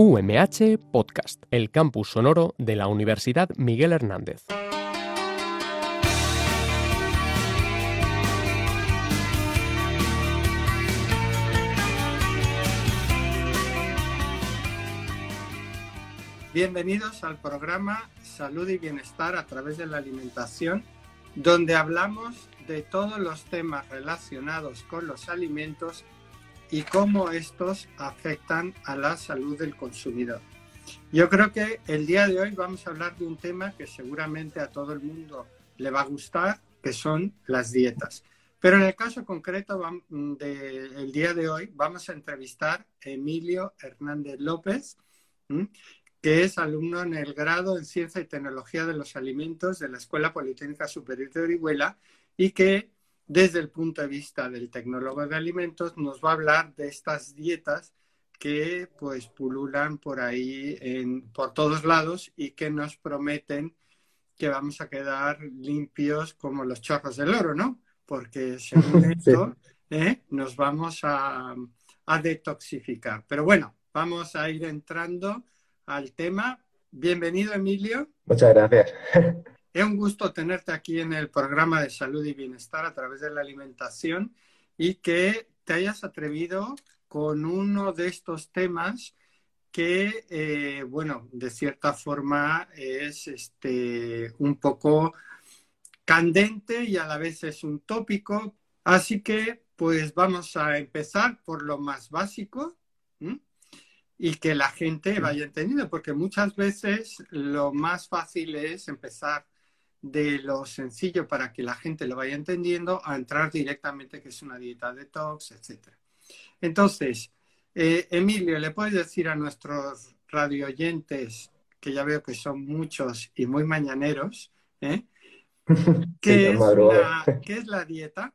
UMH Podcast, el campus sonoro de la Universidad Miguel Hernández. Bienvenidos al programa Salud y Bienestar a través de la alimentación, donde hablamos de todos los temas relacionados con los alimentos y cómo estos afectan a la salud del consumidor. Yo creo que el día de hoy vamos a hablar de un tema que seguramente a todo el mundo le va a gustar, que son las dietas. Pero en el caso concreto del día de hoy vamos a entrevistar a Emilio Hernández López, que es alumno en el grado en Ciencia y Tecnología de los Alimentos de la Escuela Politécnica Superior de Orihuela y que desde el punto de vista del tecnólogo de alimentos, nos va a hablar de estas dietas que pues pululan por ahí en, por todos lados y que nos prometen que vamos a quedar limpios como los chorros del oro, ¿no? Porque según esto ¿eh? nos vamos a, a detoxificar. Pero bueno, vamos a ir entrando al tema. Bienvenido, Emilio. Muchas gracias. Es un gusto tenerte aquí en el programa de salud y bienestar a través de la alimentación y que te hayas atrevido con uno de estos temas que, eh, bueno, de cierta forma es este, un poco candente y a la vez es un tópico. Así que, pues vamos a empezar por lo más básico y que la gente vaya entendiendo, porque muchas veces lo más fácil es empezar de lo sencillo para que la gente lo vaya entendiendo a entrar directamente que es una dieta detox, etc. Entonces, eh, Emilio, ¿le puedes decir a nuestros radio oyentes, que ya veo que son muchos y muy mañaneros, ¿eh? ¿qué, es la dieta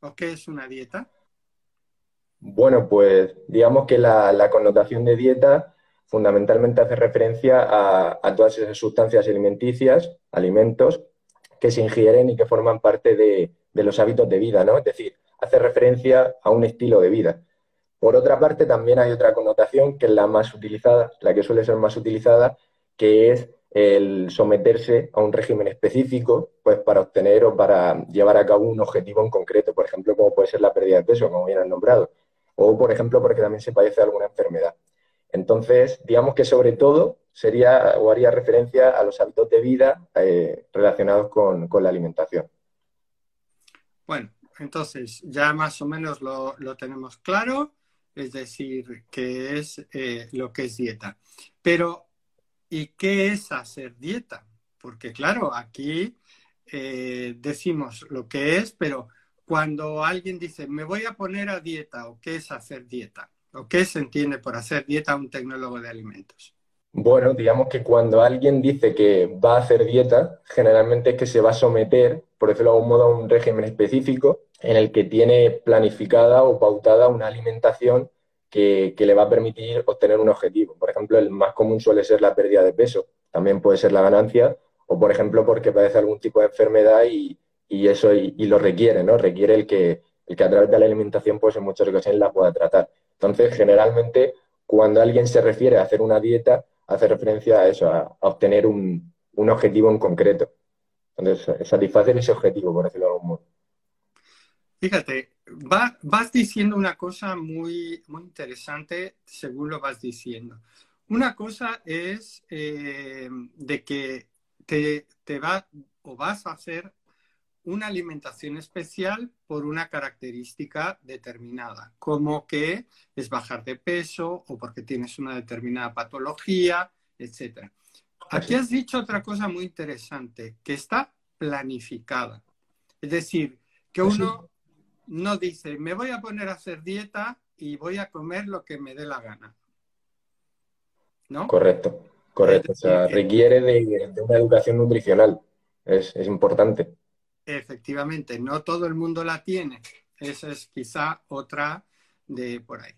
o qué es una dieta? Bueno, pues digamos que la, connotación de dieta fundamentalmente hace referencia a, todas esas sustancias alimenticias alimentos que se ingieren y que forman parte de, los hábitos de vida, ¿no? Es decir, hace referencia a un estilo de vida. Por otra parte, también hay otra connotación que es la más utilizada, la que suele ser más utilizada, que es el someterse a un régimen específico, pues para obtener o para llevar a cabo un objetivo en concreto, por ejemplo, como puede ser la pérdida de peso, como bien han nombrado, o por ejemplo, porque también se padece alguna enfermedad. Entonces, digamos que sobre todo sería o haría referencia a los hábitos de vida eh, relacionados con, la alimentación. Bueno, entonces ya más o menos lo, tenemos claro, es decir, qué es eh, lo que es dieta. Pero, ¿y qué es hacer dieta? Porque claro, aquí eh, decimos lo que es, pero cuando alguien dice, me voy a poner a dieta, ¿o qué es hacer dieta? ¿O qué se entiende por hacer dieta un tecnólogo de alimentos? Bueno, digamos que cuando alguien dice que va a hacer dieta, generalmente es que se va a someter, por decirlo de algún modo, a un régimen específico en el que tiene planificada o pautada una alimentación que, le va a permitir obtener un objetivo. Por ejemplo, el más común suele ser la pérdida de peso, también puede ser la ganancia, o por ejemplo porque padece algún tipo de enfermedad y, eso y, lo requiere, ¿no? Requiere el que, el que a través de la alimentación, pues en muchas ocasiones la pueda tratar. Entonces, generalmente, cuando alguien se refiere a hacer una dieta, hace referencia a eso, a, obtener un, objetivo en concreto. Entonces, satisfacer ese objetivo, por decirlo de algún modo. Fíjate, vas diciendo una cosa muy, muy interesante según lo vas diciendo. Una cosa es eh, de que te, te va o vas a hacer una alimentación especial por una característica determinada, como que es bajar de peso o porque tienes una determinada patología, etc. Aquí has dicho otra cosa muy interesante, que está planificada. Es decir, que uno no dice, me voy a poner a hacer dieta y voy a comer lo que me dé la gana. ¿No? Correcto, correcto. o sea, requiere de, una educación nutricional. es importante. Efectivamente, no todo el mundo la tiene. Esa es quizá otra de por ahí.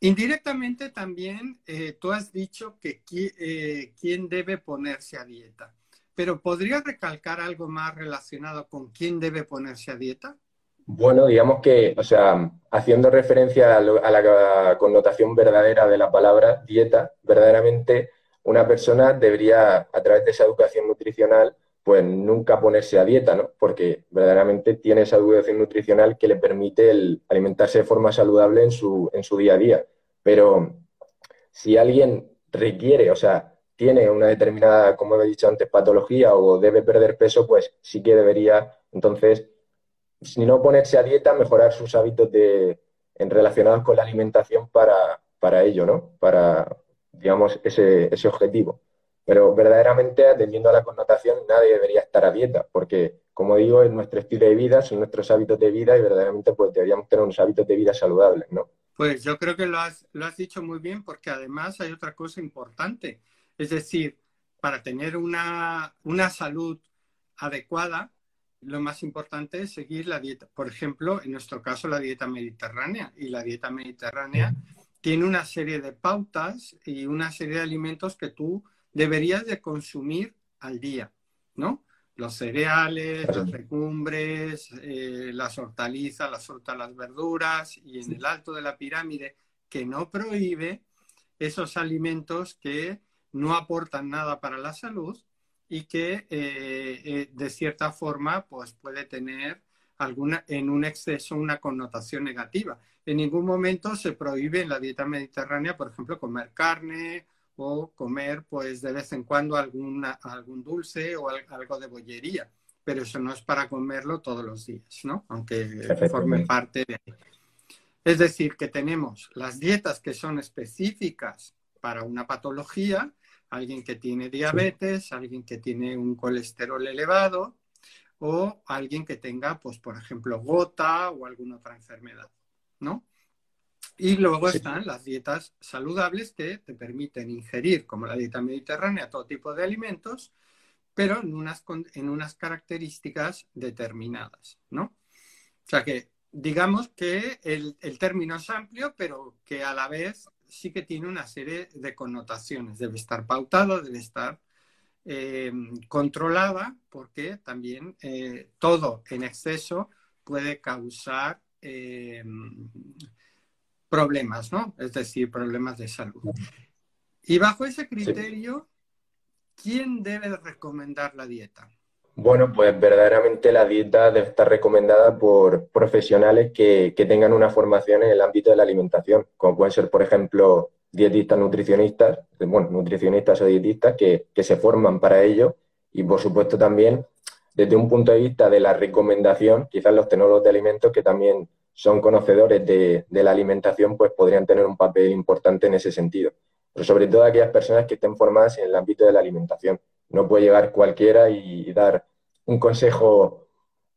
Indirectamente también eh, tú has dicho que eh, quién debe ponerse a dieta, pero ¿podría recalcar algo más relacionado con quién debe ponerse a dieta? Bueno, digamos que, o sea, haciendo referencia a, la connotación verdadera de la palabra dieta, verdaderamente una persona debería, a través de esa educación nutricional, pues nunca ponerse a dieta, ¿no? Porque verdaderamente tiene esa educación nutricional que le permite el alimentarse de forma saludable en su, en su día a día. Pero si alguien requiere, o sea, tiene una determinada, como he dicho antes, patología o debe perder peso, pues sí que debería, entonces, si no ponerse a dieta, mejorar sus hábitos de, en, relacionados con la alimentación para, para ello, ¿no? Para, digamos, ese, ese objetivo. Pero verdaderamente, atendiendo a la connotación, nadie debería estar a dieta, porque, como digo, es nuestro estilo de vida, son nuestros hábitos de vida y verdaderamente pues deberíamos tener unos hábitos de vida saludables, ¿no? Pues yo creo que lo has, lo has dicho muy bien, porque además hay otra cosa importante. Es decir, para tener una, una salud adecuada, lo más importante es seguir la dieta. Por ejemplo, en nuestro caso, la dieta mediterránea. Y la dieta mediterránea tiene una serie de pautas y una serie de alimentos que tú deberías de consumir al día, ¿no? Los cereales, las legumbres, eh, las hortalizas, las frutas, las verduras y en el alto de la pirámide que no prohíbe esos alimentos que no aportan nada para la salud y que eh, eh, de cierta forma pues puede tener alguna en un exceso una connotación negativa. En ningún momento se prohíbe en la dieta mediterránea, por ejemplo, comer carne o comer pues de vez en cuando alguna, algún dulce o algo de bollería, pero eso no es para comerlo todos los días, ¿no? Aunque forme parte de Es decir, que tenemos las dietas que son específicas para una patología alguien que tiene diabetes, alguien que tiene un colesterol elevado o alguien que tenga, pues, por ejemplo, gota o alguna otra enfermedad, ¿no? Y luego están las dietas saludables que te permiten ingerir, como la dieta mediterránea, todo tipo de alimentos, pero en unas, en unas características determinadas, ¿no? O sea que digamos que el, el término es amplio, pero que a la vez sí que tiene una serie de connotaciones. Debe estar pautada, debe estar eh, controlada, porque también eh, todo en exceso puede causar eh, problemas, ¿no? Es decir, problemas de salud. Y bajo ese criterio, ¿quién debe recomendar la dieta? Bueno, pues verdaderamente la dieta debe estar recomendada por profesionales que, tengan una formación en el ámbito de la alimentación, como pueden ser, por ejemplo, dietistas, nutricionistas, bueno, nutricionistas o dietistas que, se forman para ello y, por supuesto, también desde un punto de vista de la recomendación, quizás los tecnólogos de alimentos que también son conocedores de, la alimentación, pues podrían tener un papel importante en ese sentido. Pero sobre todo aquellas personas que estén formadas en el ámbito de la alimentación. No puede llegar cualquiera y dar un consejo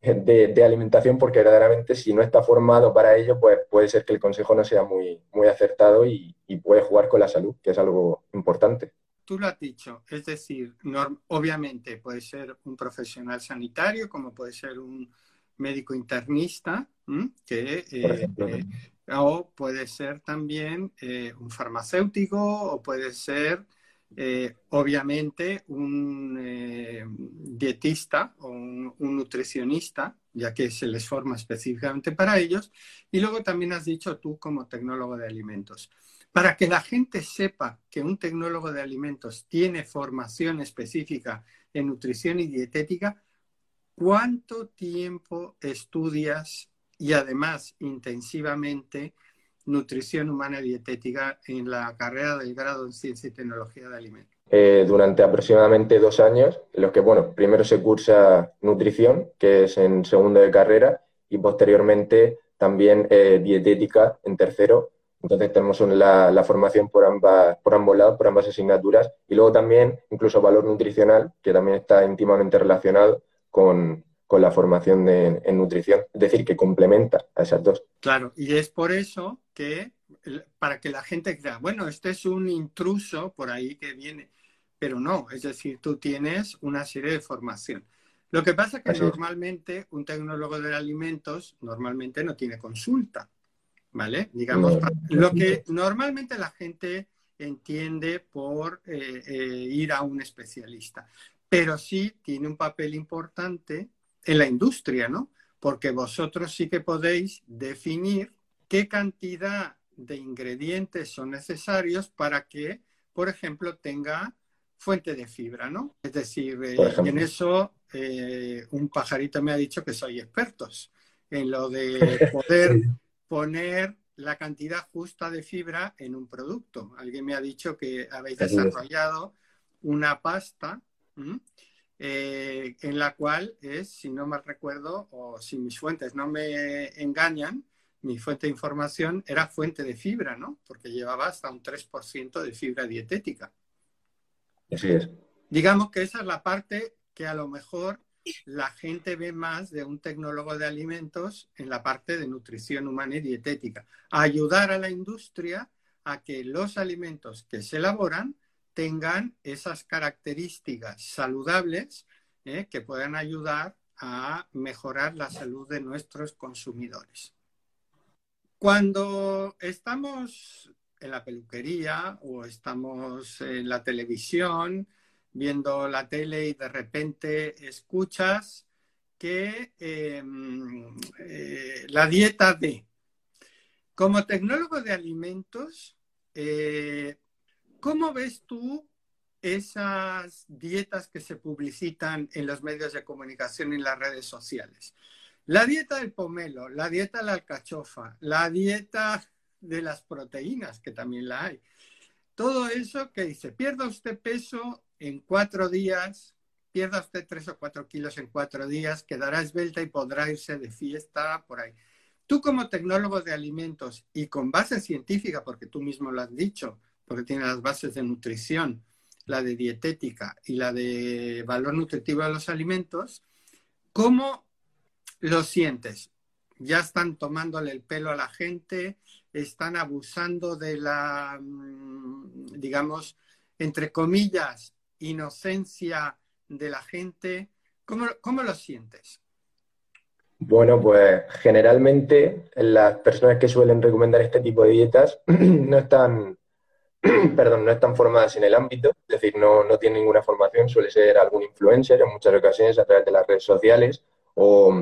de, alimentación porque verdaderamente si no está formado para ello, pues puede ser que el consejo no sea muy, muy acertado y, puede jugar con la salud, que es algo importante. Tú lo has dicho, es decir, obviamente puede ser un profesional sanitario, como puede ser un médico internista, que, eh, eh, o puede ser también eh, un farmacéutico, o puede ser eh, obviamente un dietista o un, nutricionista, ya que se les forma específicamente para ellos, y luego también has dicho tú como tecnólogo de alimentos. Para que la gente sepa que un tecnólogo de alimentos tiene formación específica en nutrición y dietética, ¿cuánto tiempo estudias y además intensivamente nutrición humana y dietética en la carrera del grado en ciencia y tecnología de alimentos? Eh, durante aproximadamente dos años, en los que, bueno, primero se cursa nutrición, que es en segundo de carrera, y posteriormente también eh, dietética en tercero. Entonces tenemos la, la, formación por, ambas, por ambos lados, por ambas asignaturas, y luego también incluso valor nutricional, que también está íntimamente relacionado con, con la formación en nutrición, es decir, que complementa a esas dos. Claro, y es por eso que, para que la gente crea, bueno, este es un intruso por ahí que viene, pero no, es decir, tú tienes una serie de formación. Lo que pasa es que normalmente un tecnólogo de alimentos normalmente no tiene consulta, ¿vale? Digamos, lo que normalmente la gente entiende por eh, eh, ir a un especialista, pero sí tiene un papel importante en la industria, ¿no? porque vosotros sí que podéis definir qué cantidad de ingredientes son necesarios para que, por ejemplo, tenga fuente de fibra, ¿no? Es decir, eh, en eso eh, un pajarito me ha dicho que soy expertos en lo de poder poner la cantidad justa de fibra en un producto. Alguien me ha dicho que habéis desarrollado una pasta eh, en la cual es, si no mal recuerdo, o si mis fuentes no me engañan, mi fuente de información era fuente de fibra, ¿no? Porque llevaba hasta un 3% de fibra dietética. Así es. Digamos que esa es la parte que a lo mejor la gente ve más de un tecnólogo de alimentos en la parte de nutrición humana y dietética. Ayudar a la industria a que los alimentos que se elaboran tengan esas características saludables eh, que puedan ayudar a mejorar la salud de nuestros consumidores. Cuando estamos en la peluquería o estamos en la televisión viendo la tele y de repente escuchas que em, eh, la dieta de... Como tecnólogo de alimentos, eh, ¿cómo ves tú esas dietas que se publicitan en los medios de comunicación y en las redes sociales? La dieta del pomelo, la dieta de la alcachofa, la dieta de las proteínas, que también la hay. Todo eso que dice, pierda usted peso en cuatro días, pierda usted tres o cuatro kilos en cuatro días, quedará esbelta y podrá irse de fiesta por ahí. Tú como tecnólogo de alimentos y con base científica, porque tú mismo lo has dicho, porque tiene las bases de nutrición, la de dietética y la de valor nutritivo de los alimentos, ¿cómo lo sientes? Ya están tomándole el pelo a la gente, están abusando de la, mm, digamos, entre comillas, inocencia de la gente. ¿Cómo, cómo lo sientes? Bueno, pues generalmente las personas que suelen recomendar este tipo de dietas no están, perdón, no están formadas en el ámbito, es decir, no, no tienen ninguna formación, suele ser algún influencer en muchas ocasiones a través de las redes sociales o,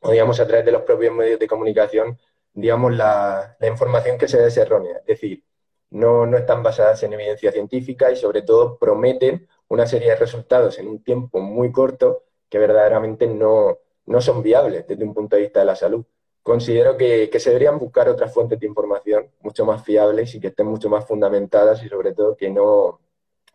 o digamos a través de los propios medios de comunicación digamos, la, información que se da es errónea. Es decir, no, no están basadas en evidencia científica y sobre todo prometen una serie de resultados en un tiempo muy corto que verdaderamente no, no son viables desde un punto de vista de la salud. Considero que, que, se deberían buscar otras fuentes de información mucho más fiables y que estén mucho más fundamentadas y sobre todo que no,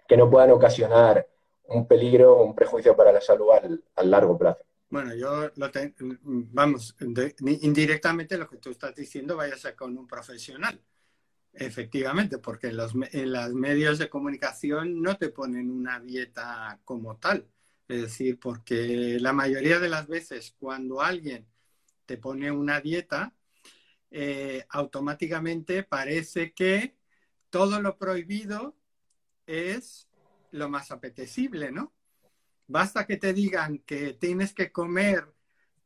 que no puedan ocasionar un peligro o un prejuicio para la salud al, al largo plazo. Bueno, yo lo tengo, vamos, indirectamente lo que tú estás diciendo, vaya a con un profesional. Efectivamente, porque en los, en medios de comunicación no te ponen una dieta como tal. Es decir, porque la mayoría de las veces cuando alguien te pone una dieta, eh, automáticamente parece que todo lo prohibido es lo más apetecible, ¿no? Basta que te digan que tienes que comer,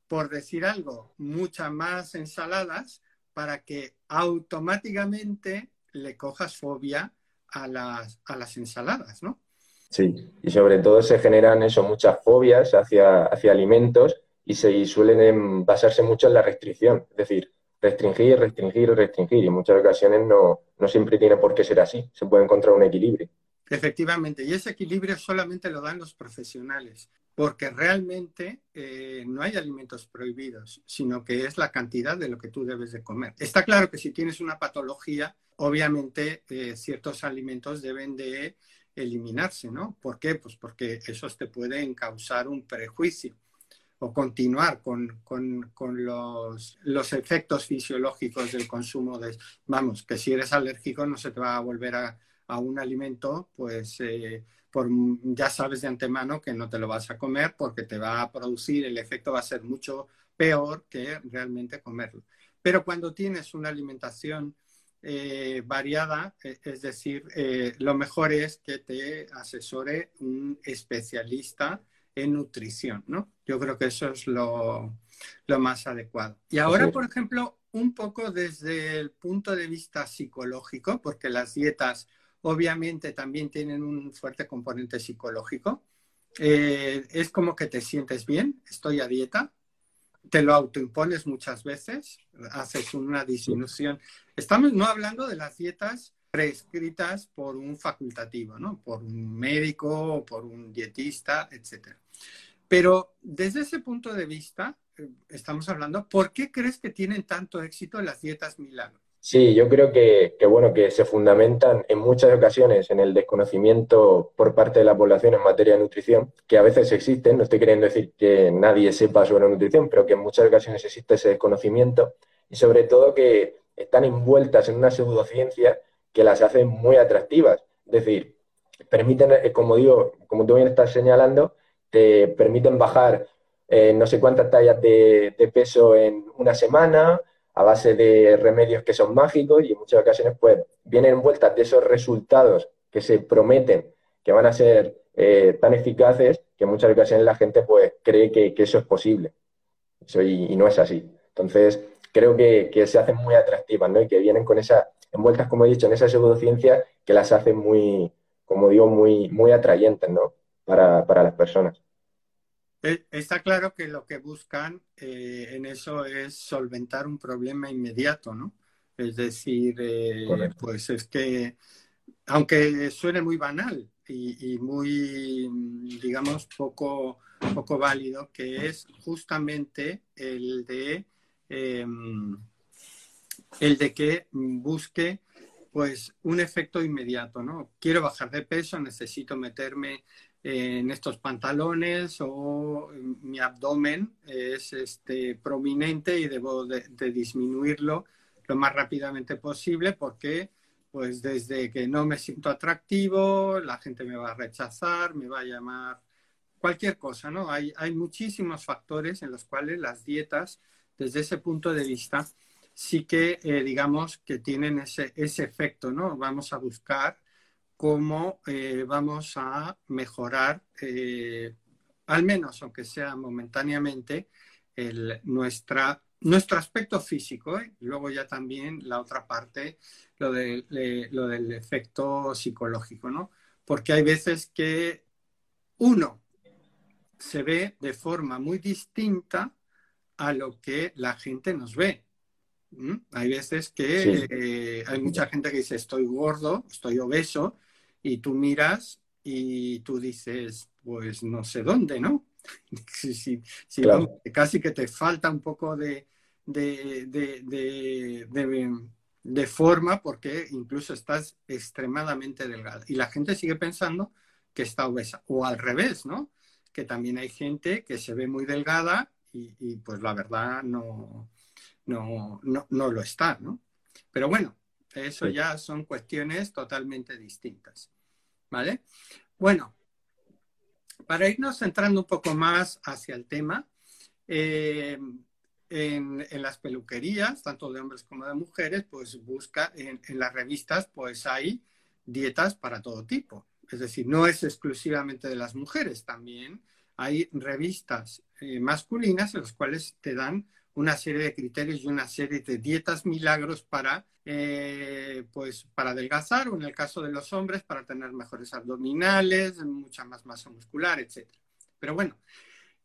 por decir algo, muchas más ensaladas para que automáticamente le cojas fobia a las, a las ensaladas, ¿no? Sí, y sobre todo se generan eso, muchas fobias hacia, hacia alimentos y se suelen basarse mucho en la restricción, es decir, restringir, restringir, restringir, y en muchas ocasiones no, no siempre tiene por qué ser así, se puede encontrar un equilibrio. Efectivamente, y ese equilibrio solamente lo dan los profesionales, porque realmente eh, no hay alimentos prohibidos, sino que es la cantidad de lo que tú debes de comer. Está claro que si tienes una patología, obviamente eh, ciertos alimentos deben de eliminarse, ¿no? ¿Por qué? Pues porque esos te pueden causar un prejuicio o continuar con, con, los, los, efectos fisiológicos del consumo de, vamos, que si eres alérgico no se te va a volver a, a un alimento, pues eh, por, ya sabes de antemano que no te lo vas a comer porque te va a producir, el efecto va a ser mucho peor que realmente comerlo. Pero cuando tienes una alimentación eh, variada, eh, es decir, lo mejor es que te asesore un especialista en nutrición, ¿no? Yo creo que eso es lo, lo más adecuado. Y ahora, por ejemplo, un poco desde el punto de vista psicológico, porque las dietas obviamente también tienen un fuerte componente psicológico. Eh, es como que te sientes bien, estoy a dieta, te lo autoimpones muchas veces, haces una disminución. Estamos no hablando de las dietas prescritas por un facultativo, ¿no? Por un médico, por un dietista, etc. Pero desde ese punto de vista, eh, estamos hablando, ¿por qué crees que tienen tanto éxito las dietas milagro? Sí, yo creo que, bueno, que se fundamentan en muchas ocasiones en el desconocimiento por parte de la población en materia de nutrición, que a veces existen, no estoy queriendo decir que nadie sepa sobre nutrición, pero que en muchas ocasiones existe ese desconocimiento y sobre todo que están envueltas en una pseudociencia que las hace muy atractivas. Es decir, permiten, eh, como digo, como tú bien estás señalando, te permiten bajar eh, no sé cuántas tallas de, peso en una semana a base de remedios que son mágicos y en muchas ocasiones pues vienen envueltas de esos resultados que se prometen que van a ser eh, tan eficaces que en muchas ocasiones la gente pues cree que, eso es posible y, no es así. Entonces creo que, se hacen muy atractivas ¿no? y que vienen con esas envueltas, como he dicho, en esa pseudociencia que las hace muy, como digo, muy, muy atrayentes ¿no? Para, para las personas. Eh, está claro que lo que buscan eh, en eso es solventar un problema inmediato, ¿no? Es decir, eh, pues es que, aunque suene muy banal y, muy, digamos, poco, poco válido, que es justamente el de, em, el de que busque pues un efecto inmediato, ¿no? Quiero bajar de peso, necesito meterme en estos pantalones o mi abdomen es este, prominente y debo de, disminuirlo lo más rápidamente posible porque pues desde que no me siento atractivo, la gente me va a rechazar, me va a llamar cualquier cosa, ¿no? Hay, hay muchísimos factores en los cuales las dietas, desde ese punto de vista, sí que, eh, digamos, que tienen ese, ese efecto, ¿no? Vamos a buscar cómo eh, vamos a mejorar, eh, al menos aunque sea momentáneamente, nuestra, nuestro aspecto físico. ¿eh? Luego ya también la otra parte, lo, de, lo del efecto psicológico, ¿no? Porque hay veces que uno se ve de forma muy distinta a lo que la gente nos ve. Hay veces que hay mucha gente que dice estoy gordo, estoy obeso, y tú miras y tú dices, pues no sé dónde, ¿no? si, casi que te falta un poco de, de, de, forma porque incluso estás extremadamente delgada. Y la gente sigue pensando que está obesa. O al revés, ¿no? Que también hay gente que se ve muy delgada y, pues la verdad no, no, no, lo está, ¿no? Pero bueno, eso ya son cuestiones totalmente distintas. ¿Vale? Bueno, para irnos centrando un poco más hacia el tema, eh, en, las peluquerías, tanto de hombres como de mujeres, pues busca en, las revistas, pues hay dietas para todo tipo. Es decir, no es exclusivamente de las mujeres, también hay revistas eh, masculinas en las cuales te dan una serie de criterios y una serie de dietas milagros para, eh, pues, para adelgazar o en el caso de los hombres para tener mejores abdominales, mucha más masa muscular, etc. Pero bueno,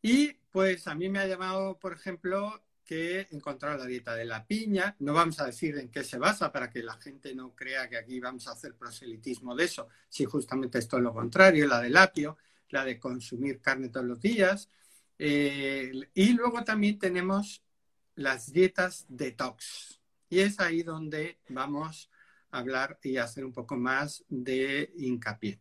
y pues a mí me ha llamado, por ejemplo, que he encontrado la dieta de la piña. No vamos a decir en qué se basa para que la gente no crea que aquí vamos a hacer proselitismo de eso, si justamente es lo contrario, la del apio, la de consumir carne todos los días. Eh, y luego también tenemos las dietas detox. Y es ahí donde vamos a hablar y hacer un poco más de hincapié.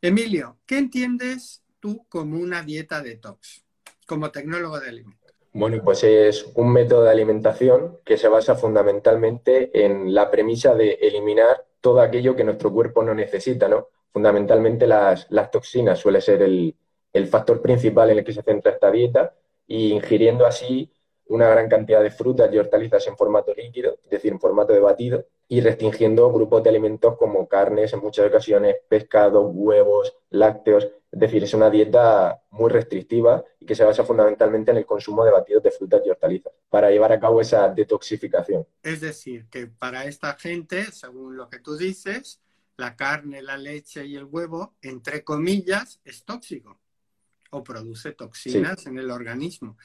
Emilio, ¿qué entiendes tú como una dieta detox, como tecnólogo de alimentos? Bueno, pues es un método de alimentación que se basa fundamentalmente en la premisa de eliminar todo aquello que nuestro cuerpo no necesita, ¿no? Fundamentalmente las, toxinas suele ser el, el factor principal en el que se centra esta dieta y ingiriendo así una gran cantidad de frutas y hortalizas en formato líquido, es decir, en formato de batido, y restringiendo grupos de alimentos como carnes, en muchas ocasiones pescado, huevos, lácteos. Es decir, es una dieta muy restrictiva y que se basa fundamentalmente en el consumo de batidos de frutas y hortalizas para llevar a cabo esa detoxificación. Es decir, que para esta gente, según lo que tú dices, la carne, la leche y el huevo, entre comillas, es tóxico o produce toxinas en el organismo.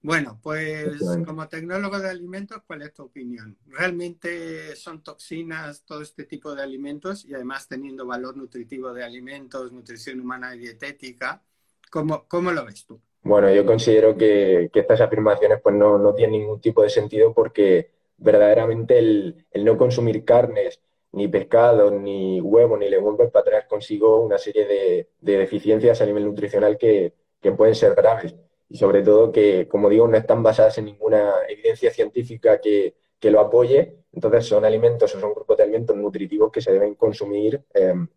Bueno, pues como tecnólogo de alimentos, ¿cuál es tu opinión? ¿Realmente son toxinas todo este tipo de alimentos y además teniendo valor nutritivo de alimentos, nutrición humana y dietética? ¿Cómo, cómo lo ves tú? Bueno, yo considero que, estas afirmaciones pues no, no, tienen ningún tipo de sentido porque verdaderamente el, no consumir carnes, ni pescado, ni huevo, ni legumbres para traer consigo una serie de, deficiencias a nivel nutricional que, que pueden ser graves y sobre todo que, como digo, no están basadas en ninguna evidencia científica que, lo apoye. Entonces son alimentos o son grupos de alimentos nutritivos que se deben consumir em,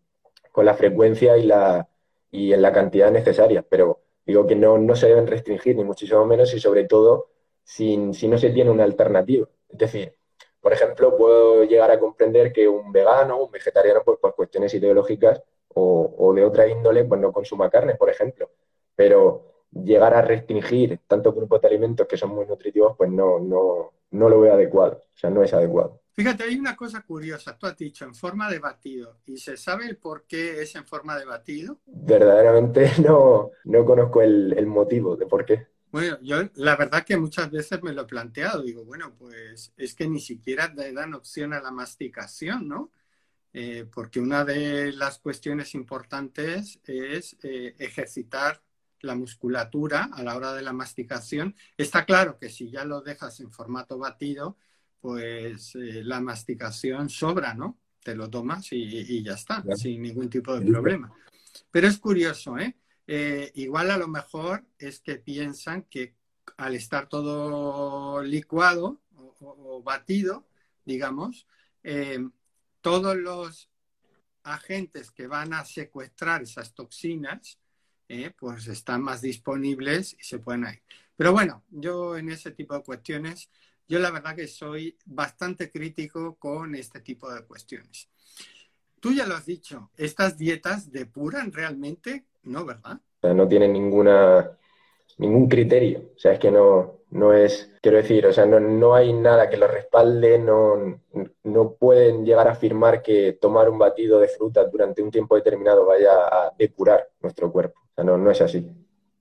con la frecuencia y, la, y en la cantidad necesaria. Pero digo que no, no se deben restringir, ni muchísimo menos, y sobre todo si, si no se tiene una alternativa. Es decir, por ejemplo, puedo llegar a comprender que un vegano, un vegetariano, pues por cuestiones ideológicas o, o de otra índole, pues no consuma carne, por ejemplo. Pero llegar a restringir tantos grupos de alimentos que son muy nutritivos, pues no, no, no lo veo adecuado, o sea, no es adecuado. Fíjate, hay una cosa curiosa, tú has dicho en forma de batido, ¿y se sabe el por qué es en forma de batido? Verdaderamente no, no conozco el, el motivo de por qué. Bueno, yo la verdad que muchas veces me lo he planteado, digo, bueno, pues es que ni siquiera te dan opción a la masticación, ¿no? Eh, porque una de las cuestiones importantes es eh, ejercitar la musculatura a la hora de la masticación. Está claro que si ya lo dejas en formato batido, pues eh, la masticación sobra, ¿no? Te lo tomas y, ya está, sin ningún tipo de problema. Pero es curioso, ¿eh? ¿eh? Igual a lo mejor es que piensan que al estar todo licuado o, batido, digamos, eh, todos los agentes que van a secuestrar esas toxinas ¿eh? pues están más disponibles y se pueden ir. Pero bueno, yo en ese tipo de cuestiones, yo la verdad que soy bastante crítico con este tipo de cuestiones. Tú ya lo has dicho, estas dietas depuran realmente, ¿no, verdad? no tienen ninguna, ningún criterio. O sea, es que no, no es, quiero decir, o sea, no, no hay nada que lo respalde, no, no pueden llegar a afirmar que tomar un batido de fruta durante un tiempo determinado vaya a depurar nuestro cuerpo. O sea, no, no es así.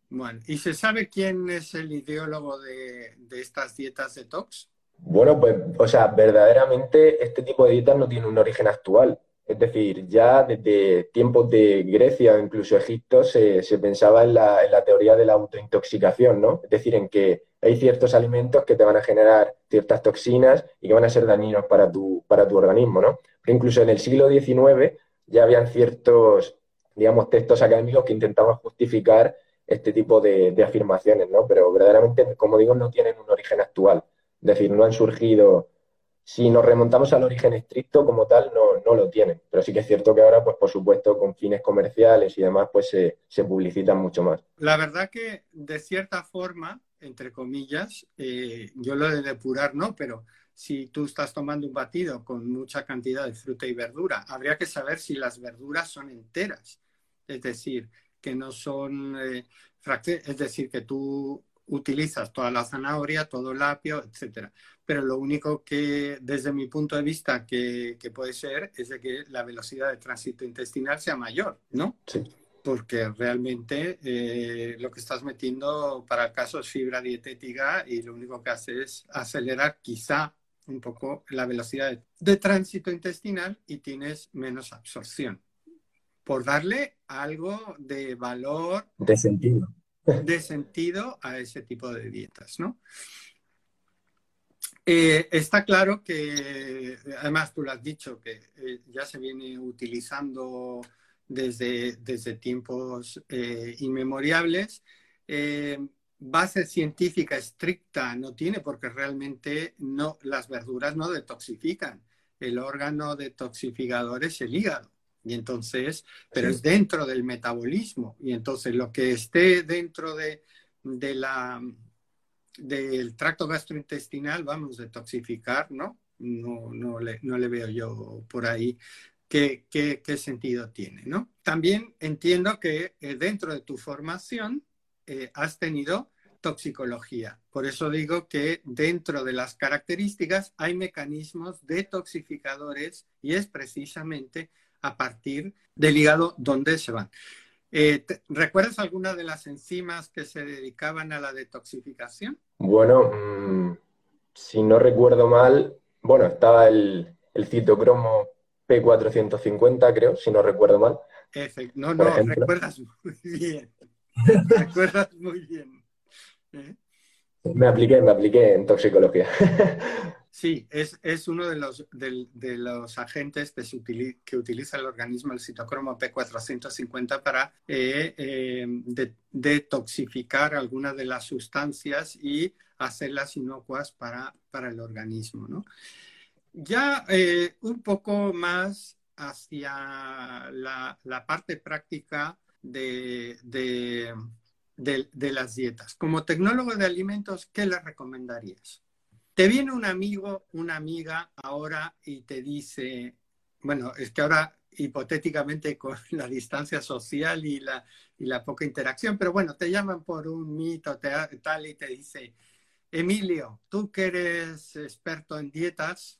Bueno, ¿y se sabe quién es el ideólogo de, de estas dietas detox? Bueno, pues, o sea, verdaderamente este tipo de dietas no tiene un origen actual. Es decir, ya desde tiempos de Grecia o incluso Egipto se, se pensaba en la, en la, teoría de la autointoxicación, ¿no? Es decir, en que hay ciertos alimentos que te van a generar ciertas toxinas y que van a ser dañinos para tu, para tu organismo, ¿no? Pero incluso en el siglo XIX ya habían ciertos, digamos, textos académicos que intentaban justificar este tipo de, afirmaciones, ¿no? Pero verdaderamente, como digo, no tienen un origen actual. Es decir, no han surgido si nos remontamos al origen estricto como tal, no, no, lo tienen. Pero sí que es cierto que ahora, pues por supuesto, con fines comerciales y demás, pues se, se publicitan mucho más. La verdad que, de cierta forma, entre comillas, eh, yo lo de depurar no, pero si tú estás tomando un batido con mucha cantidad de fruta y verdura, habría que saber si las verduras son enteras. Es decir, que no son, eh, es decir, que tú utilizas toda la zanahoria, todo el apio, etcétera. Pero lo único que, desde mi punto de vista, que, puede ser es de que la velocidad de tránsito intestinal sea mayor, ¿no? Sí. Porque realmente eh, lo que estás metiendo para el caso es fibra dietética y lo único que hace es acelerar quizá un poco la velocidad de tránsito intestinal y tienes menos absorción. Por darle algo de valor. De sentido de sentido a ese tipo de dietas, ¿no? Eh, está claro que, además tú lo has dicho, que eh, ya se viene utilizando desde, desde tiempos eh, inmemoriales. Base científica estricta no tiene porque realmente no, las verduras no detoxifican. El órgano detoxificador es el hígado. Y entonces, pero es dentro del metabolismo. Y entonces lo que esté dentro de, de la, del tracto gastrointestinal, vamos, detoxificar, ¿no? No, no, le, no le veo yo por ahí qué, qué, qué sentido tiene, ¿no? También entiendo que eh, dentro de tu formación eh, has tenido toxicología. Por eso digo que dentro de las características hay mecanismos detoxificadores y es precisamente a partir del hígado donde se van. Eh, ¿Recuerdas alguna de las enzimas que se dedicaban a la detoxificación? Bueno, mm, si no recuerdo mal, bueno, estaba el, el citocromo P450, creo, si no recuerdo mal. no, no, recuerdas muy bien. recuerdas muy bien. ¿Eh? Me apliqué, me apliqué en toxicología. Sí, es, es uno de los, de, los agentes que, utiliza el organismo, el citocromo P450, para eh, eh, detoxificar algunas de las sustancias y hacerlas inocuas para, para el organismo. ¿no? Ya eh, un poco más hacia la, la parte práctica de, de, de, las dietas. Como tecnólogo de alimentos, ¿qué le recomendarías? Te viene un amigo, una amiga ahora y te dice, bueno, es que ahora hipotéticamente con la distancia social y la, y la poca interacción, pero bueno, te llaman por un mito tal y te dice, Emilio, tú que eres experto en dietas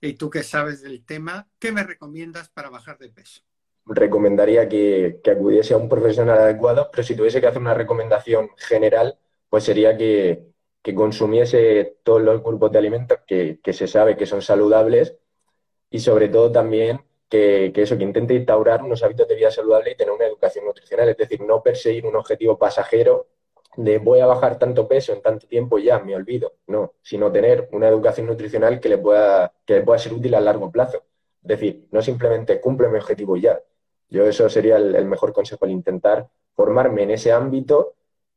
y tú que sabes del tema, ¿qué me recomiendas para bajar de peso? Recomendaría que, acudiese a un profesional adecuado, pero si tuviese que hacer una recomendación general, pues sería que, que consumiese todos los grupos de alimentos que, se sabe que son saludables y sobre todo también que, eso, que intente instaurar unos hábitos de vida saludable y tener una educación nutricional, es decir, no perseguir un objetivo pasajero de voy a bajar tanto peso en tanto tiempo y ya me olvido, no, sino tener una educación nutricional que le pueda, que le pueda ser útil a largo plazo. Es decir, no simplemente cumple mi objetivo ya. Yo eso sería el, el mejor consejo, el intentar formarme en ese ámbito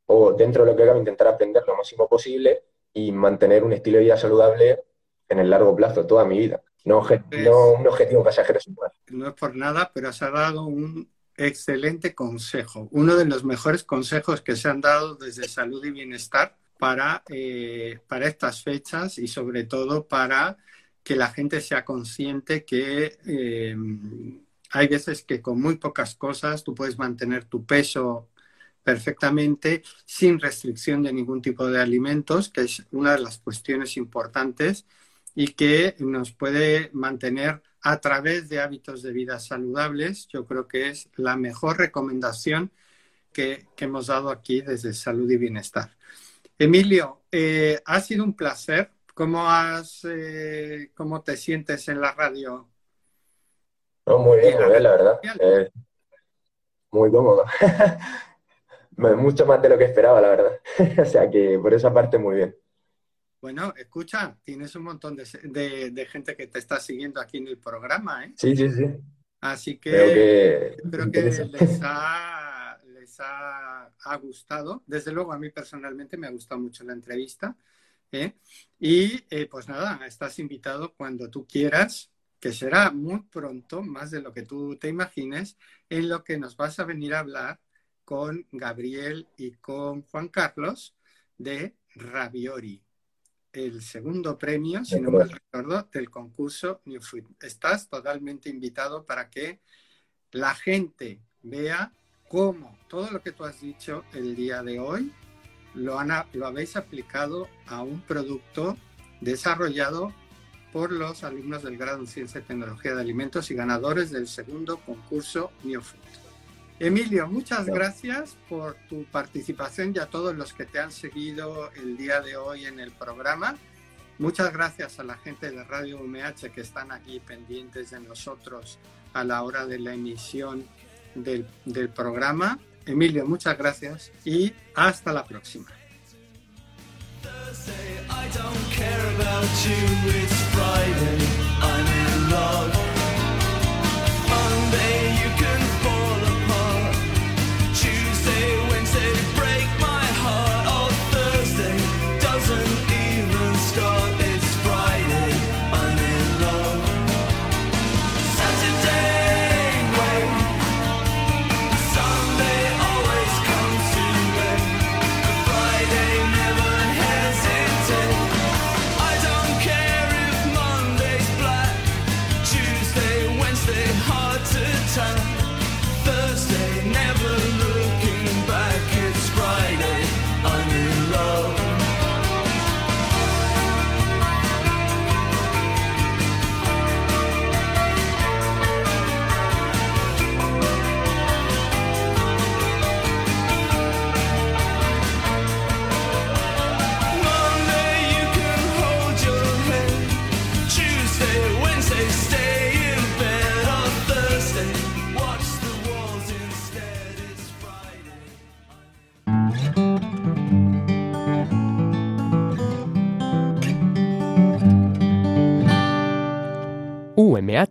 o dentro de lo que haga intentar aprender lo máximo posible y mantener un estilo de vida saludable en el largo plazo, toda mi vida. No, un objetivo pasajero sin más. No es por nada, pero has dado un excelente consejo. Uno de los mejores consejos que se han dado desde Salud y Bienestar para, eh, para estas fechas y sobre todo para que la gente sea consciente que eh, hay veces que con muy pocas cosas tú puedes mantener tu peso perfectamente sin restricción de ningún tipo de alimentos, que es una de las cuestiones importantes y que nos puede mantener a través de hábitos de vida saludables. Yo creo que es la mejor recomendación que, hemos dado aquí desde Salud y Bienestar. Emilio, eh, ha sido un placer. ¿Cómo, has, eh, ¿Cómo te sientes en la radio? Muy bien, muy bien, la verdad. Eh, muy cómodo. mucho más de lo que esperaba, la verdad. o sea que por esa parte muy bien. Bueno, escucha, tienes un montón de, gente que te está siguiendo aquí en el programa, ¿eh? Sí, sí, sí. Así que, espero que les, ha, les ha, gustado. Desde luego, a mí personalmente me ha gustado mucho la entrevista. ¿eh? Y eh, pues nada, estás invitado cuando tú quieras, que será muy pronto, más de lo que tú te imagines, en lo que nos vas a venir a hablar con Gabriel y con Juan Carlos de Raviori, el segundo premio, si no me recuerdo, del concurso New Food. Estás totalmente invitado para que la gente vea cómo todo lo que tú has dicho el día de hoy lo, lo habéis aplicado a un producto desarrollado por los alumnos del grado en Ciencia y Tecnología de Alimentos y ganadores del segundo concurso New Food. Emilio, muchas gracias por tu participación y a todos los que te han seguido el día de hoy en el programa. Muchas gracias a la gente de Radio UMH que están aquí pendientes de nosotros a la hora de la emisión del, del programa. Emilio, muchas gracias y hasta la próxima. Friday, I'm in love. Monday.